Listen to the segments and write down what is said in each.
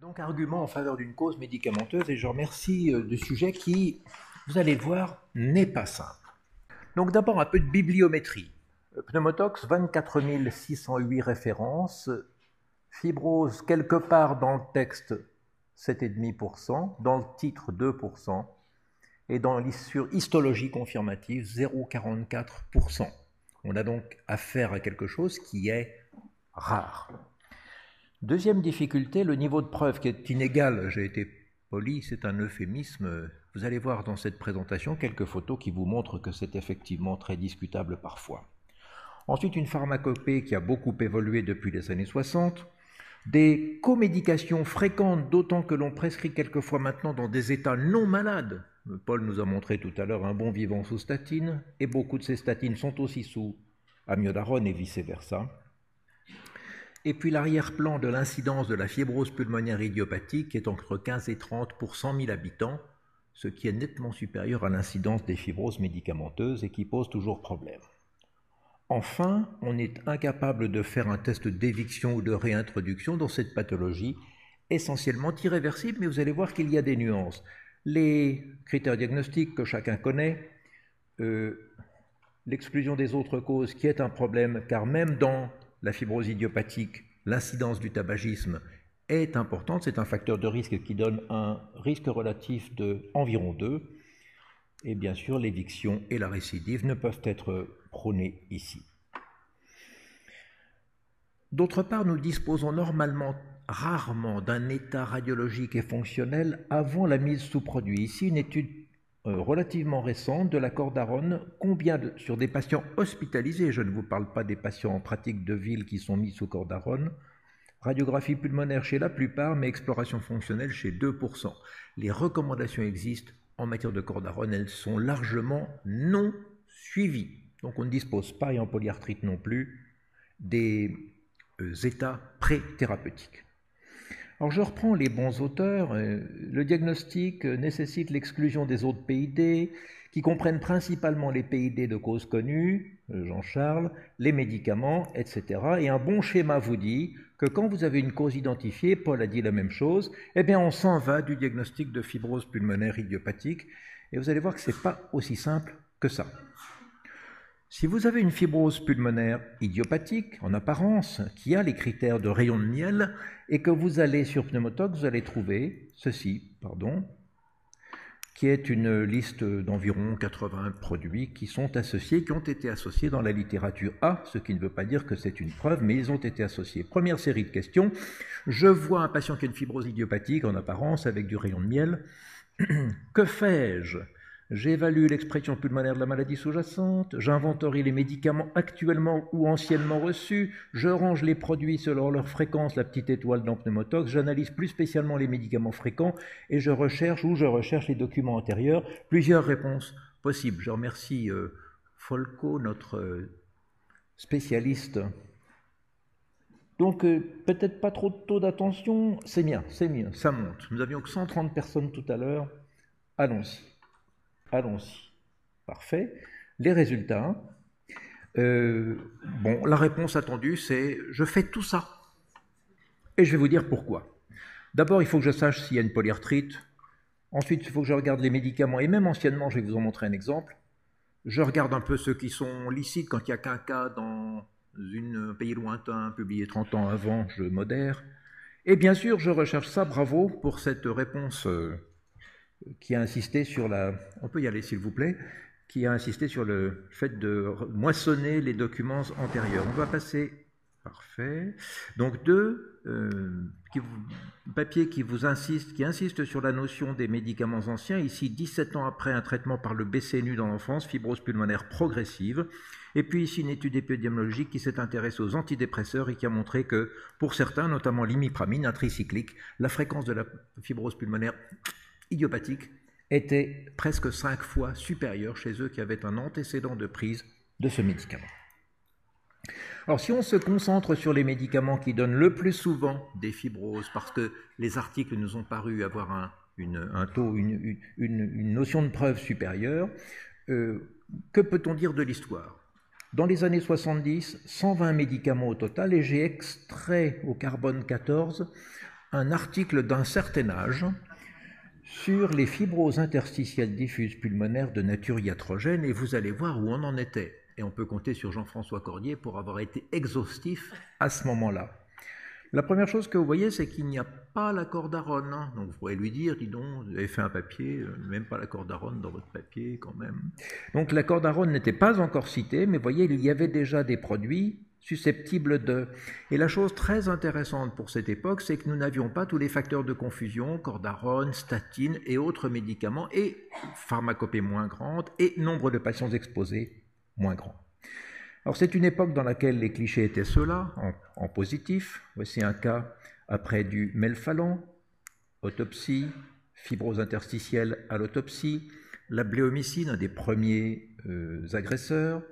Donc argument en faveur d'une cause médicamenteuse et je remercie euh, du sujet qui, vous allez le voir, n'est pas simple. Donc d'abord un peu de bibliométrie. Euh, Pneumotox, 24 608 références. Fibrose, quelque part dans le texte, 7,5%, dans le titre, 2%, et dans l'issue histologie confirmative, 0,44%. On a donc affaire à quelque chose qui est rare. Deuxième difficulté, le niveau de preuve qui est inégal. J'ai été poli, c'est un euphémisme. Vous allez voir dans cette présentation quelques photos qui vous montrent que c'est effectivement très discutable parfois. Ensuite, une pharmacopée qui a beaucoup évolué depuis les années 60. Des comédications fréquentes, d'autant que l'on prescrit quelquefois maintenant dans des états non malades. Paul nous a montré tout à l'heure un bon vivant sous statine, et beaucoup de ces statines sont aussi sous amiodarone et vice-versa. Et puis l'arrière-plan de l'incidence de la fibrose pulmonaire idiopathique est entre 15 et 30 pour 100 000 habitants, ce qui est nettement supérieur à l'incidence des fibroses médicamenteuses et qui pose toujours problème. Enfin, on est incapable de faire un test d'éviction ou de réintroduction dans cette pathologie, essentiellement irréversible, mais vous allez voir qu'il y a des nuances. Les critères diagnostiques que chacun connaît, euh, l'exclusion des autres causes qui est un problème, car même dans la fibrose idiopathique, l'incidence du tabagisme est importante. C'est un facteur de risque qui donne un risque relatif de environ 2. Et bien sûr, l'éviction et la récidive ne peuvent être prônées ici. D'autre part, nous disposons normalement rarement d'un état radiologique et fonctionnel avant la mise sous produit. Ici, une étude relativement récente de la Cordarone, combien sur des patients hospitalisés, je ne vous parle pas des patients en pratique de ville qui sont mis sous Cordarone, radiographie pulmonaire chez la plupart, mais exploration fonctionnelle chez 2%. Les recommandations existent en matière de Cordarone, elles sont largement non suivies. Donc on ne dispose pas, et en polyarthrite non plus, des euh, états pré-thérapeutiques. Alors je reprends les bons auteurs. Euh, le diagnostic euh, nécessite l'exclusion des autres PID, qui comprennent principalement les PID de cause connue, euh, Jean-Charles, les médicaments, etc. Et un bon schéma vous dit que quand vous avez une cause identifiée, Paul a dit la même chose, eh bien on s'en va du diagnostic de fibrose pulmonaire idiopathique. Et vous allez voir que ce n'est pas aussi simple que ça. Si vous avez une fibrose pulmonaire idiopathique, en apparence, qui a les critères de rayon de miel, et que vous allez sur Pneumotox, vous allez trouver ceci, pardon, qui est une liste d'environ 80 produits qui sont associés, qui ont été associés dans la littérature A, ce qui ne veut pas dire que c'est une preuve, mais ils ont été associés. Première série de questions. Je vois un patient qui a une fibrose idiopathique en apparence avec du rayon de miel. que fais-je J'évalue l'expression pulmonaire de la maladie sous-jacente, j'inventorie les médicaments actuellement ou anciennement reçus, je range les produits selon leur fréquence, la petite étoile dans Pneumotox, j'analyse plus spécialement les médicaments fréquents et je recherche ou je recherche les documents antérieurs. Plusieurs réponses possibles. Je remercie euh, Folco, notre euh, spécialiste. Donc euh, peut-être pas trop de taux d'attention, c'est bien, c'est bien, ça monte. Nous avions que 130 personnes tout à l'heure, allons-y. Allons-y. Parfait. Les résultats. Euh, bon, la réponse attendue, c'est je fais tout ça. Et je vais vous dire pourquoi. D'abord, il faut que je sache s'il y a une polyarthrite. Ensuite, il faut que je regarde les médicaments. Et même anciennement, je vais vous en montrer un exemple. Je regarde un peu ceux qui sont licites quand il n'y a qu'un cas dans un pays lointain, publié 30 ans avant, je modère. Et bien sûr, je recherche ça, bravo pour cette réponse euh, qui a insisté sur la... On peut y aller s'il vous plaît qui a insisté sur le fait de moissonner les documents antérieurs. On va passer... Parfait. Donc deux euh, qui papiers qui vous insiste, qui insiste sur la notion des médicaments anciens. Ici, 17 ans après un traitement par le BCNU dans l'enfance, fibrose pulmonaire progressive. Et puis ici, une étude épidémiologique qui s'est intéressée aux antidépresseurs et qui a montré que pour certains, notamment l'imipramine, un tricyclique, la fréquence de la fibrose pulmonaire idiopathique était presque cinq fois supérieur chez eux qui avaient un antécédent de prise de ce médicament. Alors si on se concentre sur les médicaments qui donnent le plus souvent des fibroses, parce que les articles nous ont paru avoir un, taux, une, notion de preuve supérieure, euh, que peut-on dire de l'histoire? Dans les années 70, 120 médicaments au total, et j'ai extrait au carbone 14 un article d'un certain âge sur les fibroses interstitielles diffuses pulmonaires de nature iatrogène et vous allez voir où on en était. Et on peut compter sur Jean-François Cordier pour avoir été exhaustif à ce moment-là. La première chose que vous voyez, c'est qu'il n'y a pas l'accord d'Aaron. Hein. Donc vous pourrez lui dire, dis donc, vous avez fait un papier, euh, même pas l'accord d'Aaron dans votre papier quand même. Donc l'accord d'Aaron n'était pas encore cité, mais vous voyez, il y avait déjà des produits susceptibles de... Et la chose très intéressante pour cette époque, c'est que nous n'avions pas tous les facteurs de confusion, cordarone, statine et autres médicaments, et pharmacopée moins grande, et nombre de patients exposés moins grand. Alors c'est une époque dans laquelle les clichés étaient ceux-là, en, positif. Voici un cas après du melphalon, autopsie, fibrose interstitielle à l'autopsie, la bléomycine, un des premiers euh, agresseurs.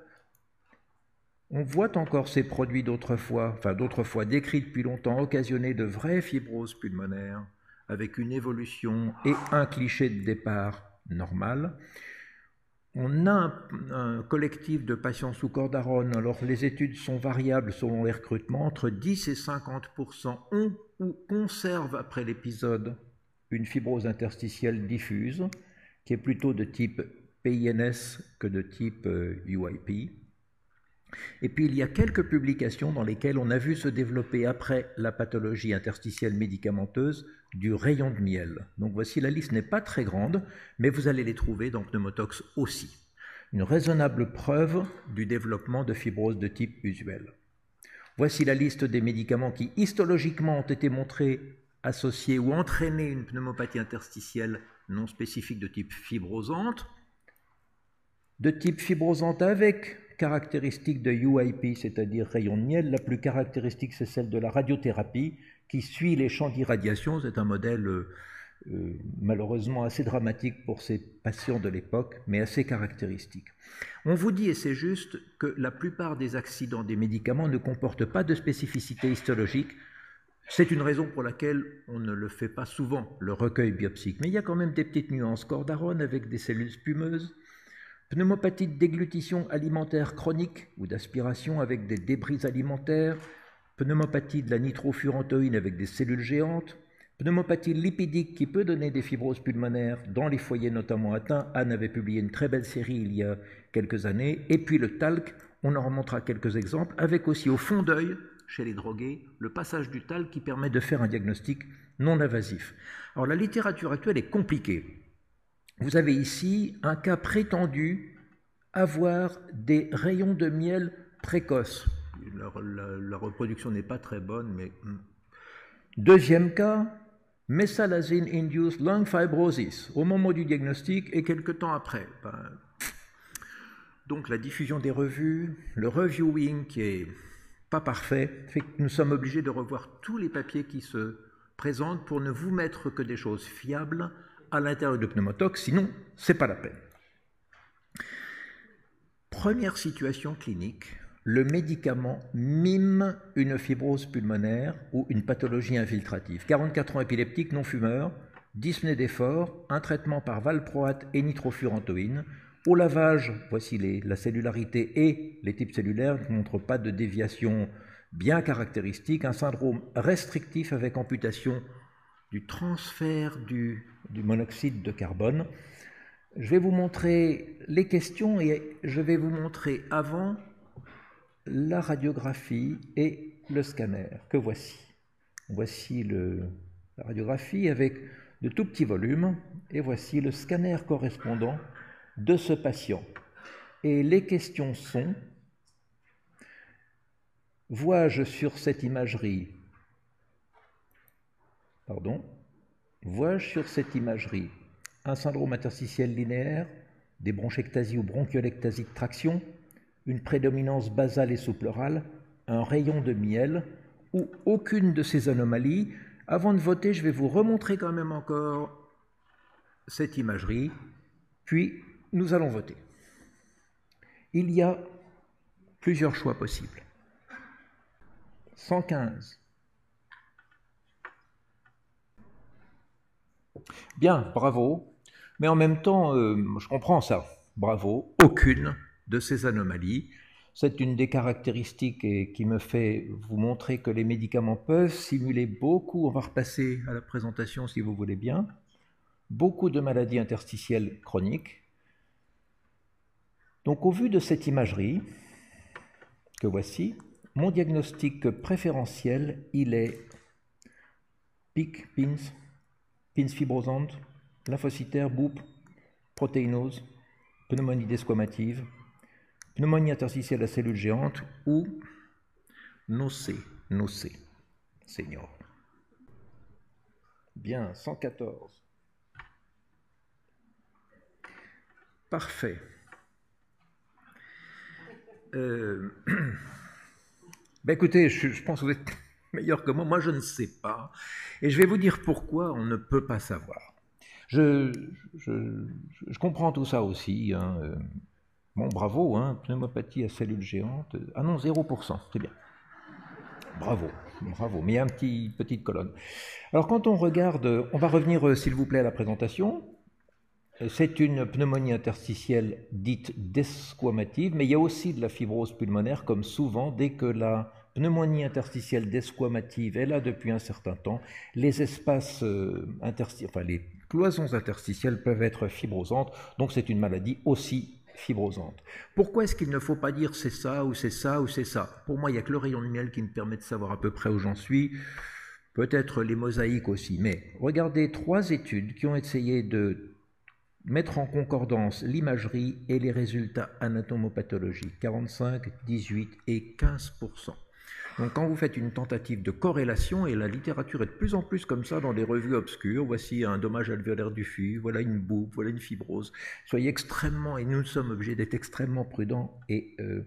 On voit encore ces produits d'autrefois, enfin d'autrefois décrits depuis longtemps, occasionnés de vraies fibroses pulmonaires, avec une évolution et un cliché de départ normal. On a un, collectif de patients sous cordarone, alors les études sont variables selon les recrutements, entre 10 et 50% ont ou conservent après l'épisode une fibrose interstitielle diffuse, qui est plutôt de type PINS que de type UIP. Et puis il y a quelques publications dans lesquelles on a vu se développer après la pathologie interstitielle médicamenteuse du rayon de miel. Donc voici la liste n'est pas très grande, mais vous allez les trouver dans pneumotox aussi. Une raisonnable preuve du développement de fibrose de type usuel. Voici la liste des médicaments qui histologiquement ont été montrés associés ou entraîner une pneumopathie interstitielle non spécifique de type fibrosante, de type fibrosante avec caractéristique de UIP, c'est-à-dire rayon de miel, la plus caractéristique c'est celle de la radiothérapie qui suit les champs d'irradiation. C'est un modèle euh, euh, malheureusement assez dramatique pour ces patients de l'époque, mais assez caractéristique. On vous dit, et c'est juste, que la plupart des accidents des médicaments ne comportent pas de spécificité histologique. C'est une raison pour laquelle on ne le fait pas souvent, le recueil biopsique. Mais il y a quand même des petites nuances. Cordarone avec des cellules spumeuses, pneumopathie de déglutition alimentaire chronique ou d'aspiration avec des débris alimentaires, pneumopathie de la nitrofurantoïne avec des cellules géantes, pneumopathie lipidique qui peut donner des fibroses pulmonaires dans les foyers notamment atteints. Anne avait publié une très belle série il y a quelques années. Et puis le talc, on en remontrera quelques exemples, avec aussi au fond d'œil, chez les drogués, le passage du talc qui permet de faire un diagnostic non invasif. Alors la littérature actuelle est compliquée. Vous avez ici un cas prétendu avoir des rayons de miel précoces. La, reproduction n'est pas très bonne, mais... Hmm. Deuxième cas, mesalazine-induced lung fibrosis, au moment du diagnostic et quelque temps après. Ben, donc la diffusion des revues, le reviewing qui est pas parfait, fait que nous sommes obligés de revoir tous les papiers qui se présentent pour ne vous mettre que des choses fiables à l'intérieur de pneumotox, sinon c'est pas la peine. Première situation clinique, le médicament mime une fibrose pulmonaire ou une pathologie infiltrative. 44 ans épileptique, non fumeur, dyspnée d'effort, un traitement par valproate et nitrofurantoïne. Au lavage, voici la cellularité et les types cellulaires ne montrent pas de déviation bien caractéristique, un syndrome restrictif avec amputation du transfert du, monoxyde de carbone. Je vais vous montrer les questions et je vais vous montrer avant la radiographie et le scanner que voici. Voici la radiographie avec de tout petits volumes et voici le scanner correspondant de ce patient. Et les questions sont, vois-je sur cette imagerie pardon, vois-je sur cette imagerie un syndrome interstitiel linéaire, des bronchectasies ou bronchiolectasies de traction, une prédominance basale et sous-pleurale, un rayon de miel ou aucune de ces anomalies? Avant de voter, je vais vous remontrer quand même encore cette imagerie, puis nous allons voter. Il y a plusieurs choix possibles. 115. Bien, bravo. Mais en même temps, euh, je comprends ça. Bravo. Aucune de ces anomalies. C'est une des caractéristiques qui me fait vous montrer que les médicaments peuvent simuler beaucoup, on va repasser à la présentation si vous voulez bien, beaucoup de maladies interstitielles chroniques. Donc au vu de cette imagerie que voici, mon diagnostic préférentiel, il est PIC, PINS fibrosante, lymphocytaire, BOUP, protéinose, pneumonie desquamative, pneumonie interstitielle à cellules géantes ou nocé, nocé, senior. Bien, 114. Parfait. Euh, ben écoutez, je, pense que vous êtes meilleur que moi. Moi, je ne sais pas. Et je vais vous dire pourquoi on ne peut pas savoir. Je, je, comprends tout ça aussi. Hein. Euh, bon, bravo, hein, pneumopathie à cellules géantes. Ah non, 0%, c'est bien. Bravo, bravo. Mais il une petit, petite colonne. Alors quand on regarde, on va revenir euh, s'il vous plaît à la présentation. C'est une pneumonie interstitielle dite desquamative, mais il y a aussi de la fibrose pulmonaire, comme souvent, dès que la pneumonie interstitielle desquamative est là depuis un certain temps, les espaces euh, interstitiels, enfin les cloisons interstitielles peuvent être fibrosantes, donc c'est une maladie aussi fibrosante. Pourquoi est-ce qu'il ne faut pas dire c'est ça ou c'est ça ou c'est ça? Pour moi, il n'y a que le rayon de miel qui me permet de savoir à peu près où j'en suis. Peut-être les mosaïques aussi, mais regardez trois études qui ont essayé de mettre en concordance l'imagerie et les résultats anatomopathologiques, 45, 18 et 15 donc quand vous faites une tentative de corrélation, et la littérature est de plus en plus comme ça dans des revues obscures, voici un dommage alvéolaire du FU, voilà une boucle, voilà une fibrose, soyez extrêmement, et nous sommes obligés d'être extrêmement prudents et, euh,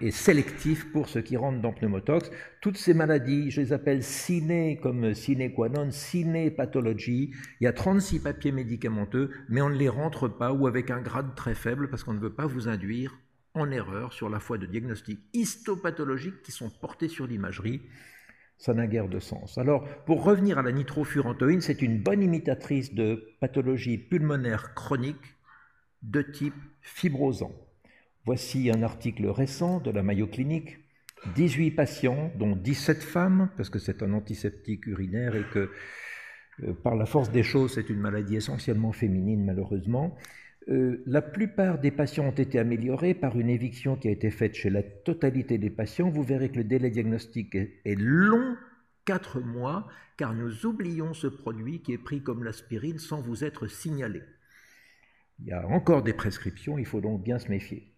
et, sélectifs pour ce qui rentre dans pneumotox. Toutes ces maladies, je les appelle ciné comme sine qua non, ciné pathologie. Il y a 36 papiers médicamenteux, mais on ne les rentre pas ou avec un grade très faible parce qu'on ne veut pas vous induire en erreur sur la foi de diagnostics histopathologiques qui sont portés sur l'imagerie. Ça n'a guère de sens. Alors, pour revenir à la nitrofurantoïne, c'est une bonne imitatrice de pathologie pulmonaire chronique de type fibrosant. Voici un article récent de la Mayo Clinique. 18 patients, dont 17 femmes, parce que c'est un antiseptique urinaire et que euh, par la force des choses, c'est une maladie essentiellement féminine malheureusement. Euh, la plupart des patients ont été améliorés par une éviction qui a été faite chez la totalité des patients. Vous verrez que le délai diagnostique est long, 4 mois, car nous oublions ce produit qui est pris comme l'aspirine sans vous être signalé. Il y a encore des prescriptions, il faut donc bien se méfier.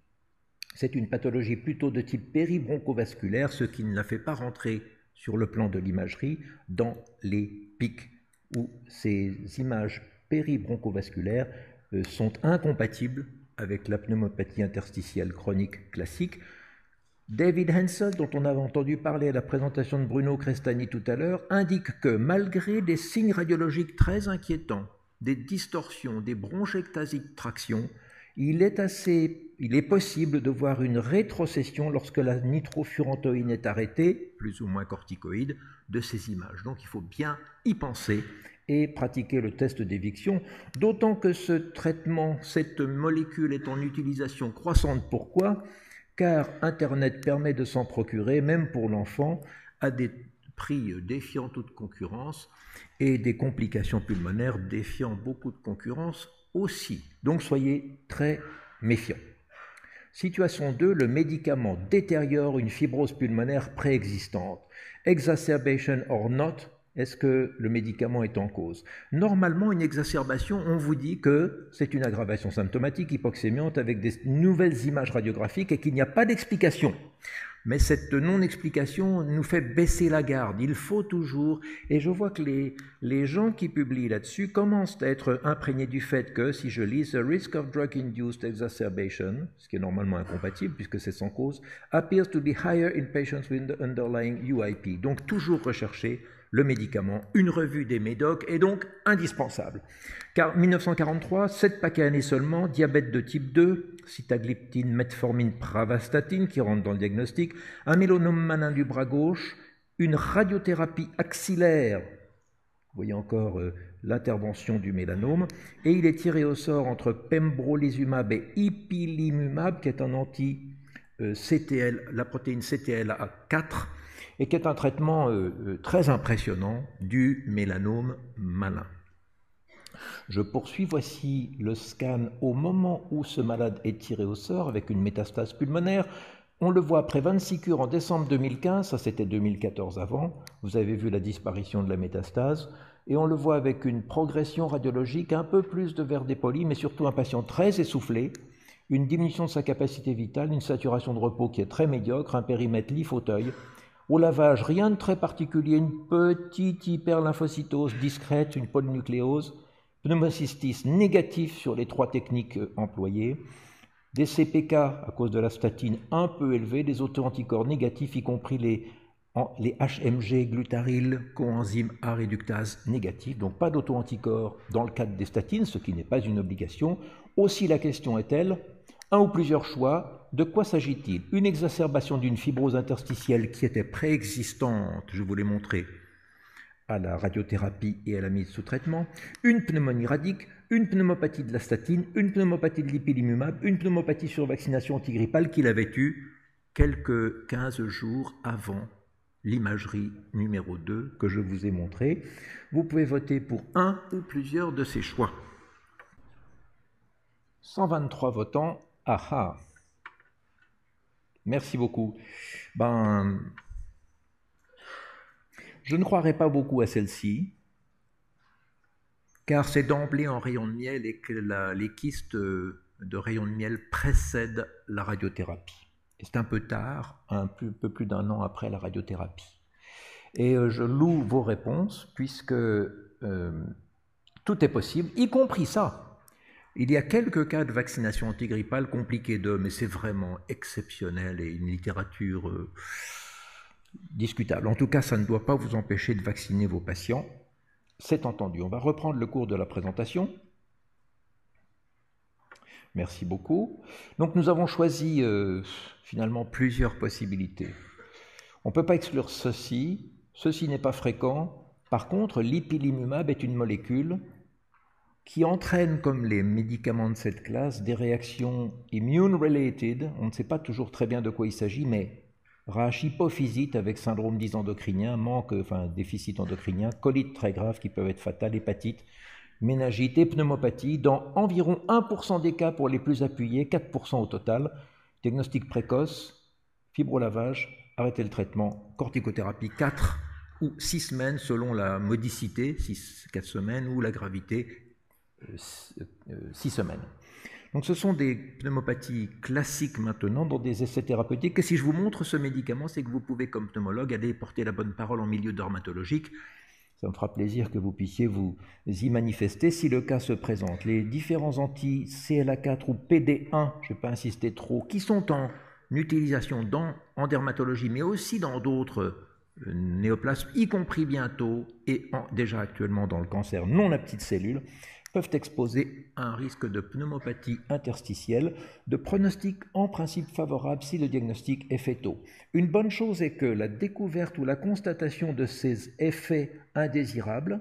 C'est une pathologie plutôt de type péribroncovasculaire, ce qui ne la fait pas rentrer sur le plan de l'imagerie dans les pics où ces images péribroncovasculaires sont incompatibles avec la pneumopathie interstitielle chronique classique. David Hensel, dont on avait entendu parler à la présentation de Bruno Crestani tout à l'heure, indique que malgré des signes radiologiques très inquiétants, des distorsions, des bronchectasies de traction, il est, assez, il est possible de voir une rétrocession lorsque la nitrofurantoïne est arrêtée, plus ou moins corticoïde, de ces images. Donc il faut bien y penser et pratiquer le test d'éviction, d'autant que ce traitement, cette molécule est en utilisation croissante. Pourquoi? Car Internet permet de s'en procurer, même pour l'enfant, à des prix défiant toute concurrence et des complications pulmonaires défiant beaucoup de concurrence aussi. Donc soyez très méfiants. Situation 2, le médicament détériore une fibrose pulmonaire préexistante. Exacerbation or not, est-ce que le médicament est en cause? Normalement, une exacerbation, on vous dit que c'est une aggravation symptomatique hypoxémiante avec des nouvelles images radiographiques et qu'il n'y a pas d'explication. Mais cette non-explication nous fait baisser la garde. Il faut toujours, et je vois que les, les gens qui publient là-dessus commencent à être imprégnés du fait que, si je lis The risk of drug-induced exacerbation, ce qui est normalement incompatible puisque c'est sans cause, appears to be higher in patients with the underlying UIP. Donc toujours rechercher le médicament. Une revue des médocs est donc indispensable. Car 1943, 7 paquets années seulement, diabète de type 2, sitagliptine, metformine, pravastatine qui rentre dans le diagnostic, un mélanome malin du bras gauche, une radiothérapie axillaire, vous voyez encore euh, l'intervention du mélanome, et il est tiré au sort entre pembrolizumab et ipilimumab, qui est un anti euh, la protéine CTLA4, et qui est un traitement euh, très impressionnant du mélanome malin. Je poursuis, voici le scan au moment où ce malade est tiré au sort avec une métastase pulmonaire. On le voit après 26 cures en décembre 2015, ça c'était 2014 avant, vous avez vu la disparition de la métastase, et on le voit avec une progression radiologique, un peu plus de verre dépoli, mais surtout un patient très essoufflé, une diminution de sa capacité vitale, une saturation de repos qui est très médiocre, un périmètre lit-fauteuil. Au lavage, rien de très particulier, une petite hyperlymphocytose discrète, une polynucléose, pneumocystis négatif sur les trois techniques employées, des CPK à cause de la statine un peu élevés, des auto-anticorps négatifs, y compris les, HMG, glutaryl, coenzyme A réductase négatifs, donc pas d'auto-anticorps dans le cadre des statines, ce qui n'est pas une obligation. Aussi la question est-elle, un ou plusieurs choix, de quoi s'agit-il? Une exacerbation d'une fibrose interstitielle qui était préexistante, je vous l'ai montré, à la radiothérapie et à la mise sous traitement, une pneumonie radique, une pneumopathie de la statine, une pneumopathie de l'ipilimumab, une pneumopathie sur vaccination antigrippale qu'il avait eue quelques 15 jours avant l'imagerie numéro 2 que je vous ai montré. Vous pouvez voter pour un ou plusieurs de ces choix. 123 votants, aha. Merci beaucoup. Ben, je ne croirais pas beaucoup à celle-ci, car c'est d'emblée en rayon de miel et que les kystes de rayon de miel précèdent la radiothérapie. C'est un peu tard, un peu, plus d'un an après la radiothérapie. Et euh, je loue vos réponses, puisque euh, tout est possible, y compris ça. Il y a quelques cas de vaccination antigrippale compliqués d'eux, mais c'est vraiment exceptionnel et une littérature... Euh, discutable. En tout cas, ça ne doit pas vous empêcher de vacciner vos patients. C'est entendu. On va reprendre le cours de la présentation. Merci beaucoup. Donc nous avons choisi euh, finalement plusieurs possibilités. On ne peut pas exclure ceci. Ceci n'est pas fréquent. Par contre, l'ipilimumab est une molécule qui entraîne, comme les médicaments de cette classe, des réactions immune-related. On ne sait pas toujours très bien de quoi il s'agit, mais Rach hypophysite avec syndrome disendocrinien, manque, enfin déficit endocrinien, colite très grave qui peuvent être fatales, hépatite, méningite et pneumopathie, dans environ 1% des cas pour les plus appuyés, 4% au total. Diagnostic précoce, fibrolavage, arrêter le traitement, corticothérapie 4 ou 6 semaines selon la modicité, 6, 4 semaines, ou la gravité, 6 euh, euh, semaines. Donc ce sont des pneumopathies classiques maintenant dans des essais thérapeutiques. Et si je vous montre ce médicament, c'est que vous pouvez, comme pneumologue, aller porter la bonne parole en milieu dermatologique. Ça me fera plaisir que vous puissiez vous y manifester si le cas se présente. Les différents anti-CLA4 ou PD1, je ne vais pas insister trop, qui sont en utilisation dans, en dermatologie, mais aussi dans d'autres euh, néoplasmes, y compris bientôt et déjà actuellement dans le cancer non à petites cellules, peuvent exposer à un risque de pneumopathie interstitielle, de pronostic en principe favorable si le diagnostic est fait tôt. Une bonne chose est que la découverte ou la constatation de ces effets indésirables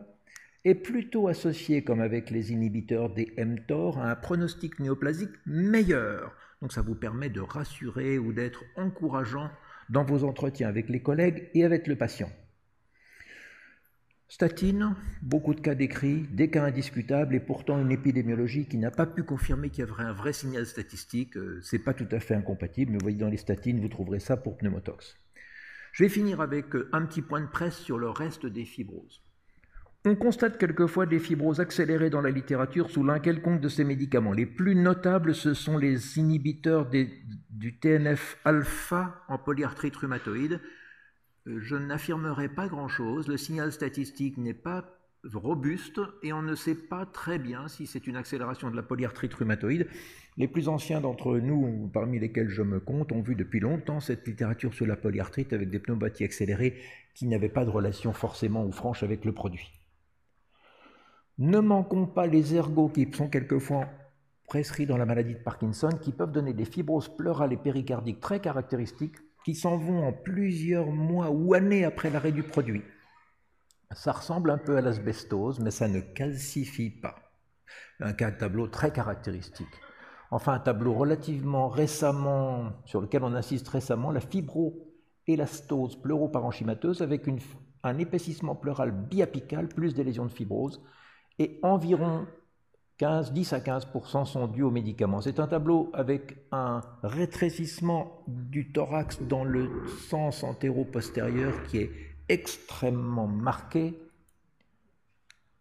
est plutôt associée, comme avec les inhibiteurs des mTOR, à un pronostic néoplasique meilleur. Donc ça vous permet de rassurer ou d'être encourageant dans vos entretiens avec les collègues et avec le patient. Statine, beaucoup de cas décrits, des cas indiscutables et pourtant une épidémiologie qui n'a pas pu confirmer qu'il y avait un vrai signal statistique. Euh, c'est pas tout à fait incompatible, mais vous voyez dans les statines, vous trouverez ça pour pneumotox. Je vais finir avec euh, un petit point de presse sur le reste des fibroses. On constate quelquefois des fibroses accélérées dans la littérature sous l'un quelconque de ces médicaments. Les plus notables, ce sont les inhibiteurs du TNF-alpha en polyarthrite rhumatoïde, je n'affirmerai pas grand-chose. Le signal statistique n'est pas robuste et on ne sait pas très bien si c'est une accélération de la polyarthrite rhumatoïde. Les plus anciens d'entre nous, parmi lesquels je me compte, ont vu depuis longtemps cette littérature sur la polyarthrite avec des pneumopathies accélérées qui n'avaient pas de relation forcément ou franche avec le produit. Ne manquons pas les ergots qui sont quelquefois prescrits dans la maladie de Parkinson, qui peuvent donner des fibroses pleurales et péricardiques très caractéristiques qui s'en vont en plusieurs mois ou années après l'arrêt du produit. Ça ressemble un peu à l'asbestose, mais ça ne calcifie pas. Un cas de tableau très caractéristique. Enfin, un tableau relativement récemment, sur lequel on insiste récemment, la fibroélastose pleuroparenchymateuse avec un épaississement pleural biapical, plus des lésions de fibrose, et environ 15, 10 à 15% sont dus aux médicaments. C'est un tableau avec un rétrécissement du thorax dans le sens antéro-postérieur qui est extrêmement marqué,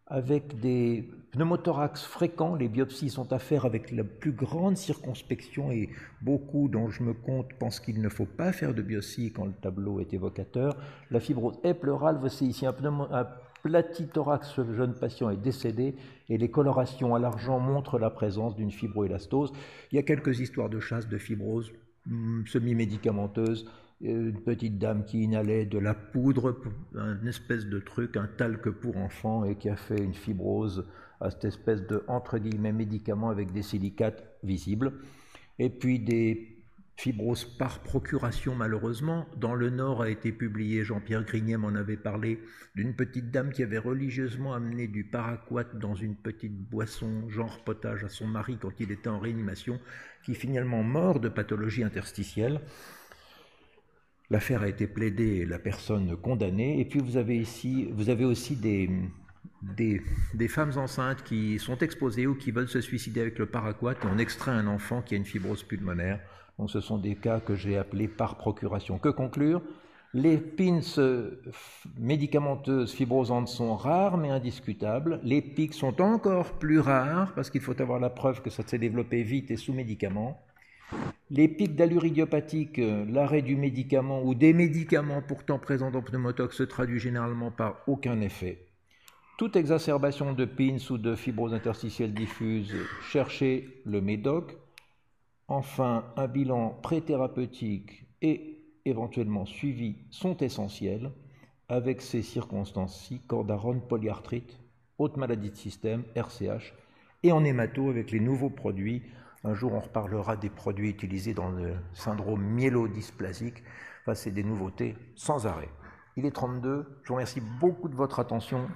avec des pneumothorax fréquents. Les biopsies sont à faire avec la plus grande circonspection et beaucoup dont je me compte pensent qu'il ne faut pas faire de biopsie quand le tableau est évocateur. La fibrose est pleurale, voici ici un, un platithorax, ce jeune patient est décédé et les colorations à l'argent montrent la présence d'une fibroélastose. Il y a quelques histoires de chasse de fibrose hmm, semi-médicamenteuse, euh, une petite dame qui inhalait de la poudre, un espèce de truc, un talc pour enfants et qui a fait une fibrose à cette espèce de entre guillemets médicament avec des silicates visibles. Et puis des fibrose par procuration malheureusement. Dans le Nord a été publié, Jean-Pierre Grignet m'en avait parlé, d'une petite dame qui avait religieusement amené du paraquat dans une petite boisson, genre potage, à son mari quand il était en réanimation, qui finalement mort de pathologie interstitielle. L'affaire a été plaidée et la personne condamnée. Et puis vous avez ici, vous avez aussi des, femmes enceintes qui sont exposées ou qui veulent se suicider avec le paraquat et on extrait un enfant qui a une fibrose pulmonaire. Ce sont des cas que j'ai appelés par procuration. Que conclure? Les pins médicamenteuses fibrosantes sont rares mais indiscutables. Les pics sont encore plus rares parce qu'il faut avoir la preuve que ça s'est développé vite et sous médicaments. Les pics d'allure idiopathique, l'arrêt du médicament ou des médicaments pourtant présents dans pneumotox se traduit généralement par aucun effet. Toute exacerbation de PINS ou de fibrose interstitielle diffuse, cherchez le médoc. Enfin, un bilan préthérapeutique et éventuellement suivi sont essentiels avec ces circonstances-ci, cordarone, polyarthrite, haute maladie de système, RCH, et en hémato avec les nouveaux produits. Un jour, on reparlera des produits utilisés dans le syndrome myélodysplasique. Enfin, c'est des nouveautés sans arrêt. Il est 32. Je vous remercie beaucoup de votre attention.